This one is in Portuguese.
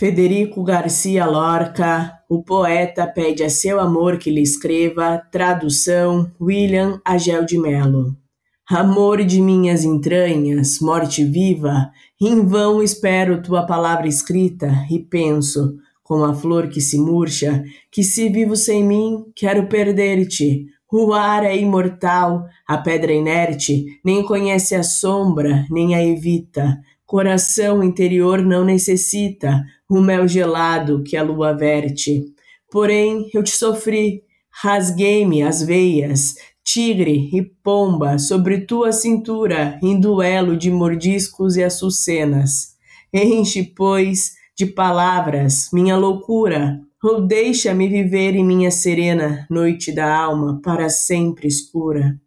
Federico Garcia Lorca, o poeta pede a seu amor que lhe escreva, tradução William Agel de Melo. Amor de minhas entranhas, morte viva, em vão espero tua palavra escrita e penso, como a flor que se murcha, que se vivo sem mim, quero perder-te. O ar é imortal, a pedra inerte, nem conhece a sombra, nem a evita. Coração interior não necessita o mel gelado que a lua verte. Porém, eu te sofri, rasguei-me as veias, tigre e pomba sobre tua cintura em duelo de mordiscos e açucenas. Enche, pois, de palavras minha loucura, ou deixa-me viver em minha serena noite da alma para sempre escura.